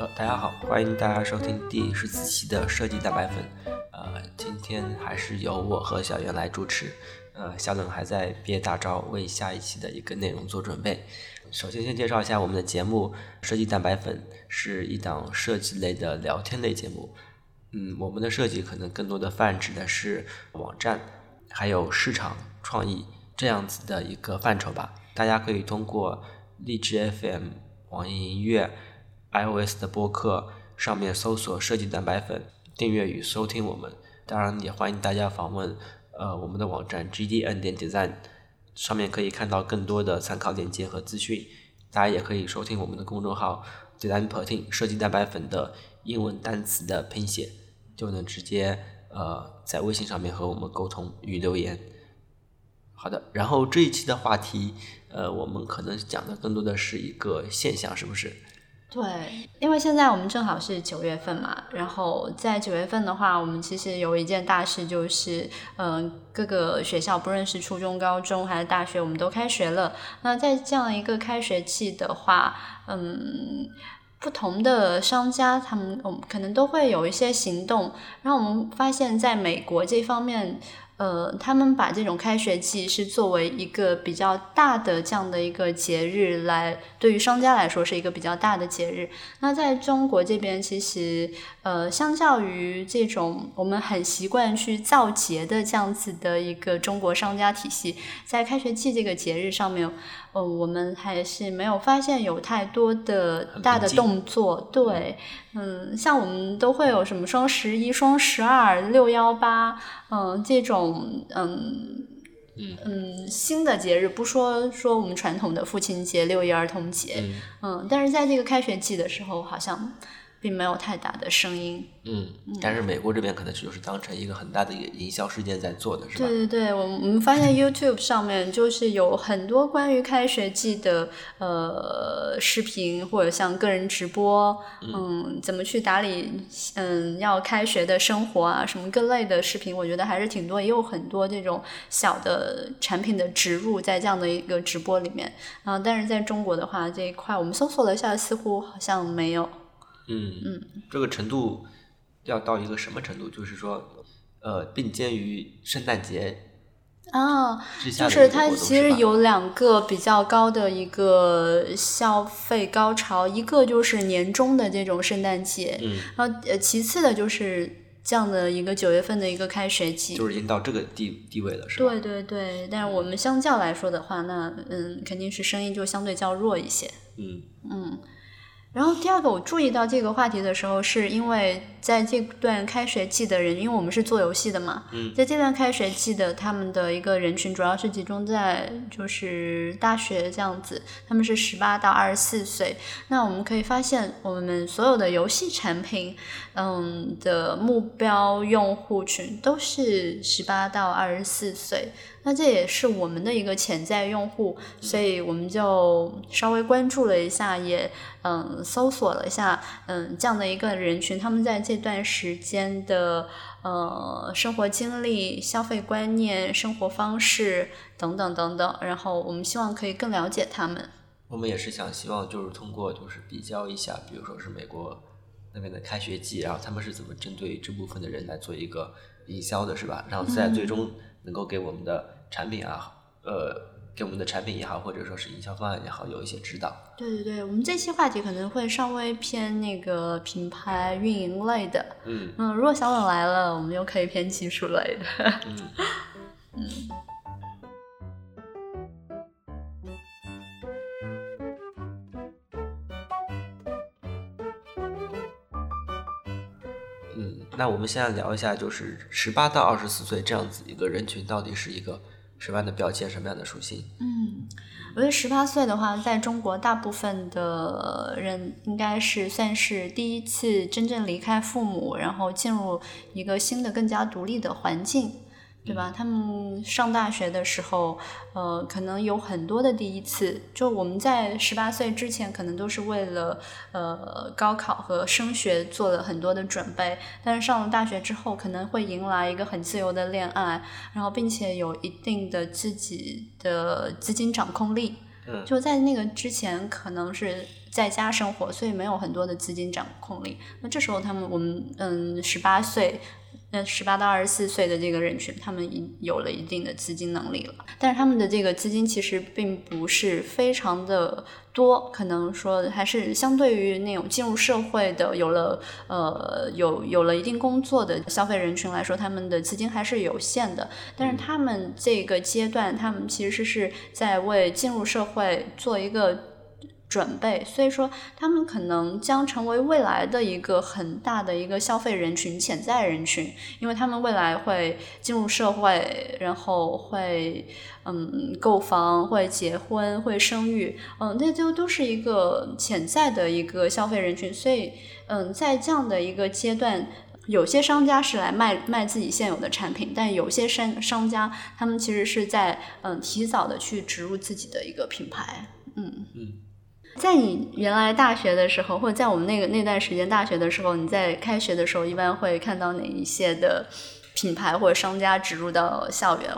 呃，大家好，欢迎大家收听第十四期的设计大白粉。呃，今天还是由我和小袁来主持。呃，小冷还在憋大招，为下一期的一个内容做准备。首先，先介绍一下我们的节目《设计蛋白粉》，是一档设计类的聊天类节目。嗯，我们的设计可能更多的泛指的是网站，还有市场创意这样子的一个范畴吧。大家可以通过荔枝 FM、网易音乐、iOS 的播客上面搜索“设计蛋白粉”，订阅与收听我们。当然，也欢迎大家访问呃我们的网站 gdn 点 design，上面可以看到更多的参考链接和资讯。大家也可以收听我们的公众号 “design protein” 设计蛋白粉的英文单词的拼写，就能直接呃在微信上面和我们沟通与留言。好的，然后这一期的话题，呃，我们可能讲的更多的是一个现象，是不是？对，因为现在我们正好是九月份嘛，然后在九月份的话，我们其实有一件大事，就是嗯，各个学校，不论是初中、高中还是大学，我们都开学了。那在这样一个开学季的话，嗯，不同的商家他们，我们可能都会有一些行动。然后我们发现，在美国这方面。呃，他们把这种开学季是作为一个比较大的这样的一个节日来，对于商家来说是一个比较大的节日。那在中国这边，其实呃，相较于这种我们很习惯去造节的这样子的一个中国商家体系，在开学季这个节日上面。呃，我们还是没有发现有太多的大的动作。对，嗯，像我们都会有什么双十一、双十二、六幺八，嗯，这种嗯嗯新的节日，不说说我们传统的父亲节、六一儿童节，嗯，但是在这个开学季的时候，好像。并没有太大的声音。嗯，但是美国这边可能就是当成一个很大的一个营销事件在做的，是吧？对对对，我我们发现 YouTube 上面就是有很多关于开学季的呃视频，或者像个人直播，嗯，怎么去打理嗯要开学的生活啊，什么各类的视频，我觉得还是挺多，也有很多这种小的产品的植入在这样的一个直播里面啊。但是在中国的话，这一块我们搜索了一下，似乎好像没有。嗯。嗯，这个程度要到一个什么程度？就是说，呃，并肩于圣诞节啊，就是它其实有两个比较高的一个消费高潮，一个就是年终的这种圣诞节，嗯，然后呃，其次的就是这样的一个九月份的一个开学季，就是已经到这个地地位了，是吧？对对对，但是我们相较来说的话，那嗯，肯定是声音就相对较弱一些，嗯。嗯。然后第二个，我注意到这个话题的时候，是因为在这段开学季的人，因为我们是做游戏的嘛，在这段开学季的他们的一个人群，主要是集中在就是大学这样子，他们是十八到二十四岁。那我们可以发现，我们所有的游戏产品，嗯的目标用户群都是十八到二十四岁。那这也是我们的一个潜在用户，所以我们就稍微关注了一下，也嗯搜索了一下，嗯这样的一个人群，他们在这段时间的呃生活经历、消费观念、生活方式等等等等，然后我们希望可以更了解他们。我们也是想希望就是通过就是比较一下，比如说是美国那边的开学季，然后他们是怎么针对这部分的人来做一个营销的，是吧？然后在最终。能够给我们的产品啊，呃，给我们的产品也好，或者说是营销方案也好，有一些指导。对对对，我们这期话题可能会稍微偏那个品牌运营类的。嗯嗯，如果小冷来了，我们又可以偏技术类的。嗯 嗯。那我们现在聊一下，就是十八到二十四岁这样子一个人群，到底是一个什么样的标签，什么样的属性？嗯，我觉得十八岁的话，在中国大部分的人应该是算是第一次真正离开父母，然后进入一个新的、更加独立的环境。对吧？他们上大学的时候，呃，可能有很多的第一次。就我们在十八岁之前，可能都是为了呃高考和升学做了很多的准备。但是上了大学之后，可能会迎来一个很自由的恋爱，然后并且有一定的自己的资金掌控力。嗯就在那个之前，可能是在家生活，所以没有很多的资金掌控力。那这时候，他们我们嗯，十八岁。那十八到二十四岁的这个人群，他们已有了一定的资金能力了，但是他们的这个资金其实并不是非常的多，可能说还是相对于那种进入社会的、有了呃有有了一定工作的消费人群来说，他们的资金还是有限的。但是他们这个阶段，他们其实是在为进入社会做一个。准备，所以说他们可能将成为未来的一个很大的一个消费人群、潜在人群，因为他们未来会进入社会，然后会嗯购房、会结婚、会生育，嗯，那就都是一个潜在的一个消费人群，所以嗯，在这样的一个阶段，有些商家是来卖卖自己现有的产品，但有些商商家他们其实是在嗯提早的去植入自己的一个品牌，嗯。嗯。在你原来大学的时候，或者在我们那个那段时间大学的时候，你在开学的时候一般会看到哪一些的品牌或者商家植入到校园？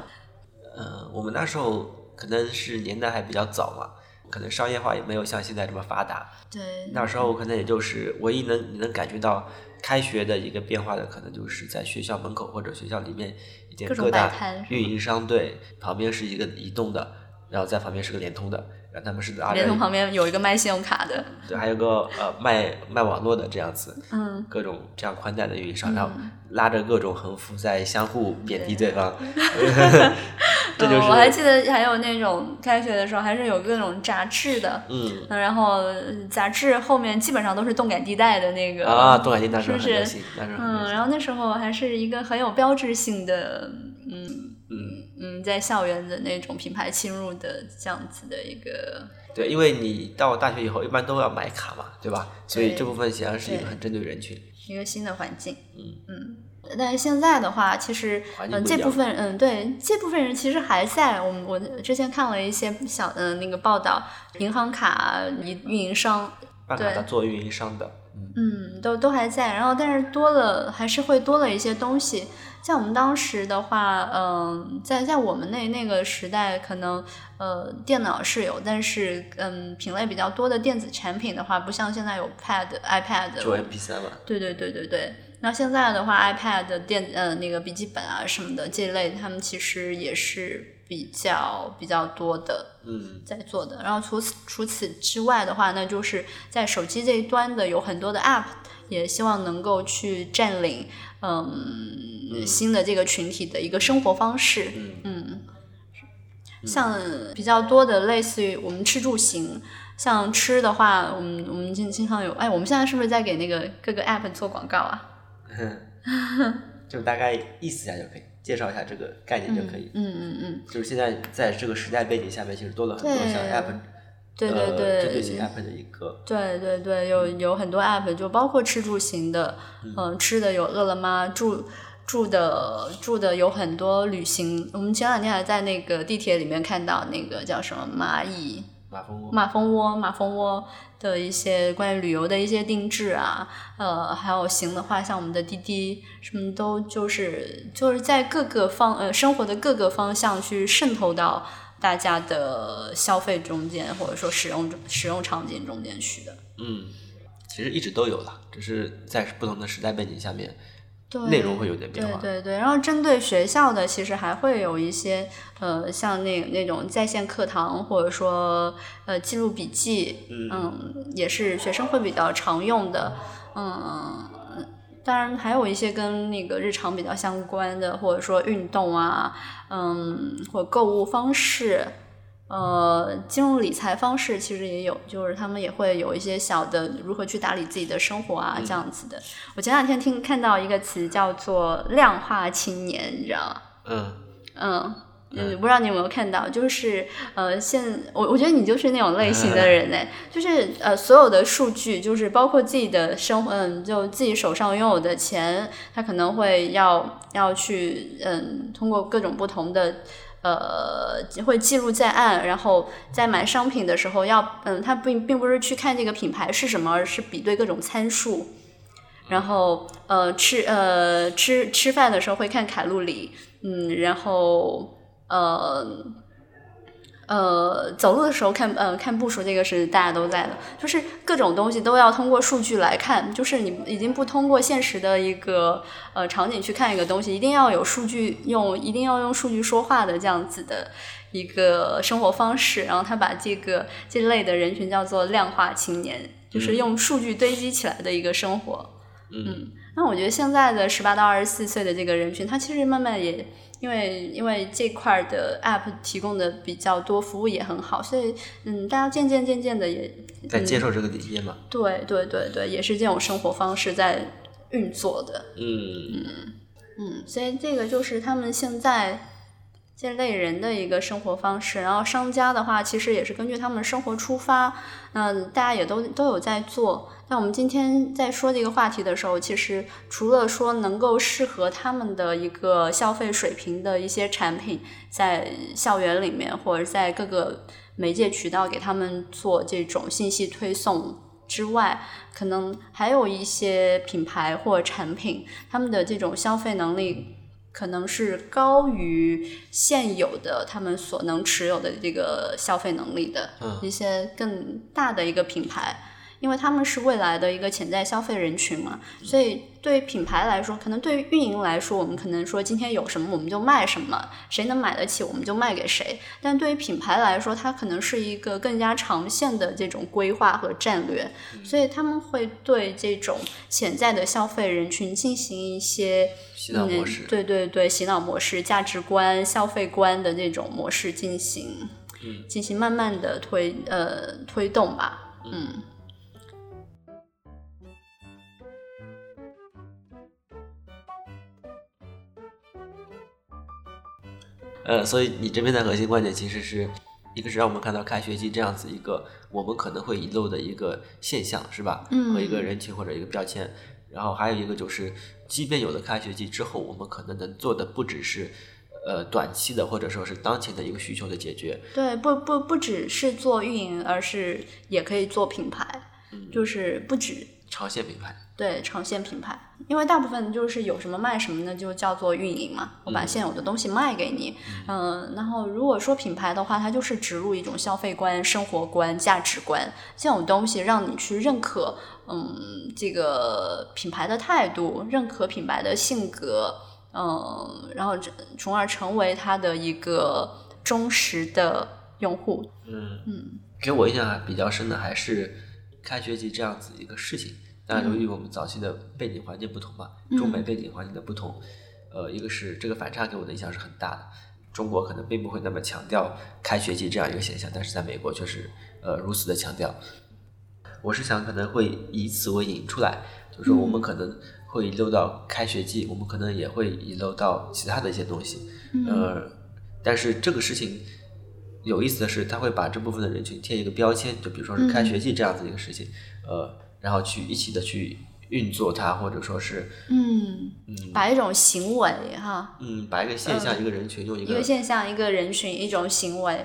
呃，我们那时候可能是年代还比较早嘛，可能商业化也没有像现在这么发达。对，那时候可能也就是唯一能你能感觉到开学的一个变化的，可能就是在学校门口或者学校里面一些各大运营商对，旁边是一个移动的，然后在旁边是个联通的。然后他们是联通旁边有一个卖信用卡的，对，还有个呃卖卖网络的这样子，嗯，各种这样宽带的运营商，然后拉着各种横幅在相互贬低对方。这就是我还记得还有那种开学的时候，还是有各种杂志的，嗯，然后杂志后面基本上都是动感地带的那个啊，动感地带是不是？嗯，然后那时候还是一个很有标志性的，嗯。嗯嗯，在校园的那种品牌侵入的这样子的一个，对，因为你到大学以后一般都要买卡嘛，对吧？所以这部分显然是一个很针对人群，一个新的环境。嗯嗯，但是现在的话，其实嗯，这部分嗯，对，这部分人其实还在。我们我之前看了一些小嗯那个报道，银行卡运运营商，办卡的做运营商的，嗯，都都还在。然后，但是多了还是会多了一些东西。像我们当时的话，嗯，在在我们那那个时代，可能呃电脑是有，但是嗯品类比较多的电子产品的话，不像现在有 Pad、iPad。就 MP 三嘛。对对对对对。那现在的话，iPad 电呃那个笔记本啊什么的这一类，他们其实也是比较比较多的，嗯，在做的。然后除此除此之外的话，那就是在手机这一端的有很多的 App，也希望能够去占领。嗯，新的这个群体的一个生活方式，嗯，像比较多的类似于我们吃住行，像吃的话，我们我们经经常有，哎，我们现在是不是在给那个各个 app 做广告啊？就大概意思一下就可以，介绍一下这个概念就可以。嗯嗯嗯，就是现在在这个时代背景下面，其实多了很多像 app。对对对，针对型 app 的一个。对对对，有有很多 app，就包括吃住行的，嗯，吃的有饿了么，住住的住的有很多旅行。我们前两天还在那个地铁里面看到那个叫什么蚂蚁马蜂窝马蜂窝马蜂窝的一些关于旅游的一些定制啊，呃，还有行的话，像我们的滴滴什么都就是就是在各个方呃生活的各个方向去渗透到。大家的消费中间，或者说使用使用场景中间去的，嗯，其实一直都有了，只是在不同的时代背景下面，对内容会有点变化。对对对，然后针对学校的，其实还会有一些，呃，像那那种在线课堂，或者说呃记录笔记，嗯，也是学生会比较常用的，嗯。当然，还有一些跟那个日常比较相关的，或者说运动啊，嗯，或购物方式，呃，金融理财方式其实也有，就是他们也会有一些小的如何去打理自己的生活啊，这样子的。我前两天听看到一个词叫做“量化青年”，你知道吗？嗯嗯。嗯，不知道你有没有看到，就是呃，现我我觉得你就是那种类型的人呢，就是呃，所有的数据，就是包括自己的生活，嗯，就自己手上拥有的钱，他可能会要要去，嗯，通过各种不同的，呃，会记录在案，然后在买商品的时候要，嗯，他并并不是去看这个品牌是什么，而是比对各种参数，然后呃，吃呃吃吃饭的时候会看卡路里，嗯，然后。呃，呃，走路的时候看，呃，看步数，这个是大家都在的，就是各种东西都要通过数据来看，就是你已经不通过现实的一个呃场景去看一个东西，一定要有数据用，一定要用数据说话的这样子的一个生活方式。然后他把这个这类的人群叫做量化青年，就是用数据堆积起来的一个生活。嗯，那我觉得现在的十八到二十四岁的这个人群，他其实慢慢也。因为因为这块的 app 提供的比较多，服务也很好，所以嗯，大家渐渐渐渐的也在接受这个理念嘛。对对对对，也是这种生活方式在运作的。嗯嗯嗯，所以这个就是他们现在这类人的一个生活方式。然后商家的话，其实也是根据他们的生活出发，那大家也都都有在做。那我们今天在说这个话题的时候，其实除了说能够适合他们的一个消费水平的一些产品，在校园里面或者在各个媒介渠道给他们做这种信息推送之外，可能还有一些品牌或产品，他们的这种消费能力可能是高于现有的他们所能持有的这个消费能力的一些更大的一个品牌。因为他们是未来的一个潜在消费人群嘛，所以对于品牌来说，可能对于运营来说，我们可能说今天有什么我们就卖什么，谁能买得起我们就卖给谁。但对于品牌来说，它可能是一个更加长线的这种规划和战略，所以他们会对这种潜在的消费人群进行一些洗脑模式，对对对，洗脑模式、价值观、消费观的那种模式进行，进行慢慢的推呃推动吧，嗯。呃，所以你这边的核心观点其实是一个是让我们看到开学季这样子一个我们可能会遗漏的一个现象，是吧？嗯。和一个人群或者一个标签，然后还有一个就是，即便有了开学季之后，我们可能能做的不只是呃短期的或者说是当前的一个需求的解决。对，不不不只是做运营，而是也可以做品牌，就是不止长线品牌。对长线品牌，因为大部分就是有什么卖什么呢，就叫做运营嘛。我把现有的东西卖给你，嗯，然后如果说品牌的话，它就是植入一种消费观、生活观、价值观这种东西，让你去认可，嗯，这个品牌的态度，认可品牌的性格，嗯，然后从而成为它的一个忠实的用户。嗯嗯，给我印象比较深的还是开学季这样子一个事情。那由于我们早期的背景环境不同嘛，中美背景环境的不同，呃，一个是这个反差给我的印象是很大的。中国可能并不会那么强调开学季这样一个现象，但是在美国却是呃如此的强调。我是想可能会以此为引出来，就是说我们可能会遗漏到开学季，我们可能也会遗漏到其他的一些东西。呃，但是这个事情有意思的是，他会把这部分的人群贴一个标签，就比如说是开学季这样子一个事情，呃。然后去一起的去运作它，或者说是，嗯嗯，把一种行为哈，嗯，把一个现象、一个人群用一个现象、一个人群、一种行为。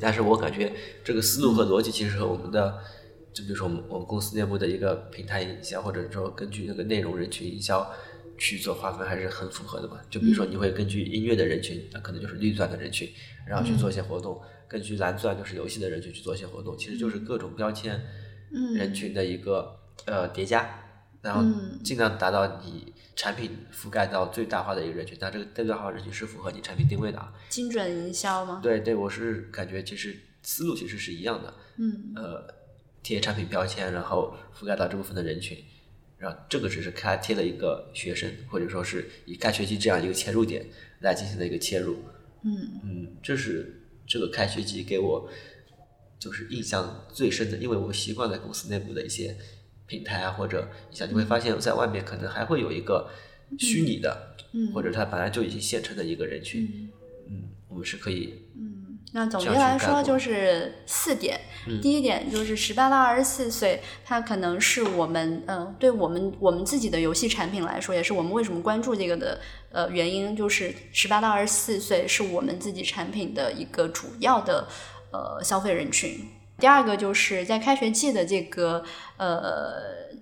但是我感觉这个思路和逻辑其实和我们的，就比如说我们我们公司内部的一个平台营销，或者说根据那个内容人群营销去做划分，还是很符合的嘛。就比如说你会根据音乐的人群，那可能就是绿钻的人群，然后去做一些活动；根据蓝钻就是游戏的人群去做一些活动，其实就是各种标签。人群的一个呃叠加，然后尽量达到你产品覆盖到最大化的一个人群，但这个最大化人群是符合你产品定位的啊。精准营销吗？对对，我是感觉其实思路其实是一样的。嗯。呃，贴产品标签，然后覆盖到这部分的人群，然后这个只是开贴了一个学生，或者说是以开学季这样一个切入点来进行的一个切入。嗯嗯，这是这个开学季给我。就是印象最深的，因为我习惯在公司内部的一些平台啊，或者一下你会发现在外面可能还会有一个虚拟的，嗯或者它本来就已经现成的一个人群，嗯，我们是可以，嗯，那总结来说就是四点，第一点就是十八到二十四岁，它可能是我们，嗯，对我们我们自己的游戏产品来说，也是我们为什么关注这个的，呃，原因就是十八到二十四岁是我们自己产品的一个主要的。呃，消费人群。第二个就是在开学季的这个呃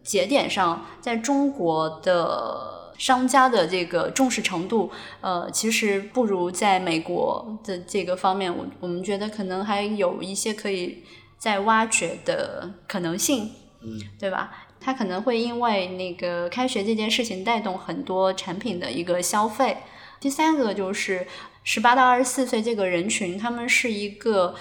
节点上，在中国的商家的这个重视程度，呃，其实不如在美国的这个方面，我我们觉得可能还有一些可以在挖掘的可能性，嗯，对吧？它可能会因为那个开学这件事情带动很多产品的一个消费。第三个就是十八到二十四岁这个人群，他们是一个。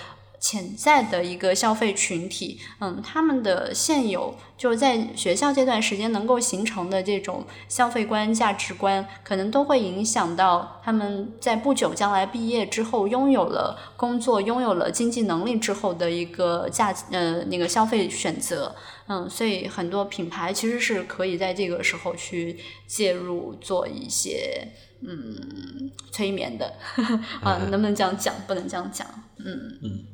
潜在的一个消费群体，嗯，他们的现有就是在学校这段时间能够形成的这种消费观、价值观，可能都会影响到他们在不久将来毕业之后，拥有了工作、拥有了经济能力之后的一个价呃那个消费选择，嗯，所以很多品牌其实是可以在这个时候去介入做一些嗯催眠的。啊，能不能这样讲？不能这样讲，嗯。嗯。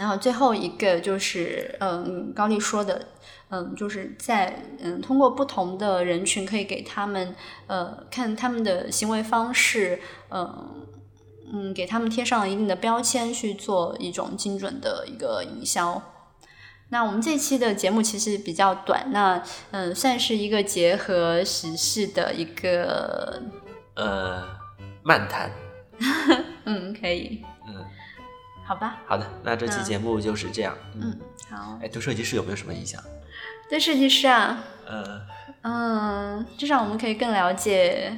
然后最后一个就是，嗯，高丽说的，嗯，就是在嗯通过不同的人群，可以给他们呃看他们的行为方式，嗯嗯，给他们贴上一定的标签，去做一种精准的一个营销。那我们这期的节目其实比较短，那嗯算是一个结合时事的一个呃漫谈。嗯，可以。嗯。好吧，好的，那这期节目就是这样。嗯，好。哎，对设计师有没有什么影响？对设计师啊，呃，嗯，至少我们可以更了解，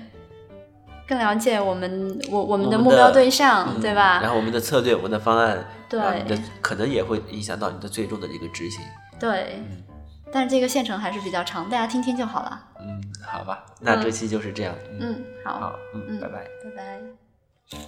更了解我们我我们的目标对象，对吧？然后我们的策略，我们的方案，对，的可能也会影响到你的最终的这个执行。对，但是这个线程还是比较长，大家听听就好了。嗯，好吧，那这期就是这样。嗯，好，好，嗯，拜拜，拜拜。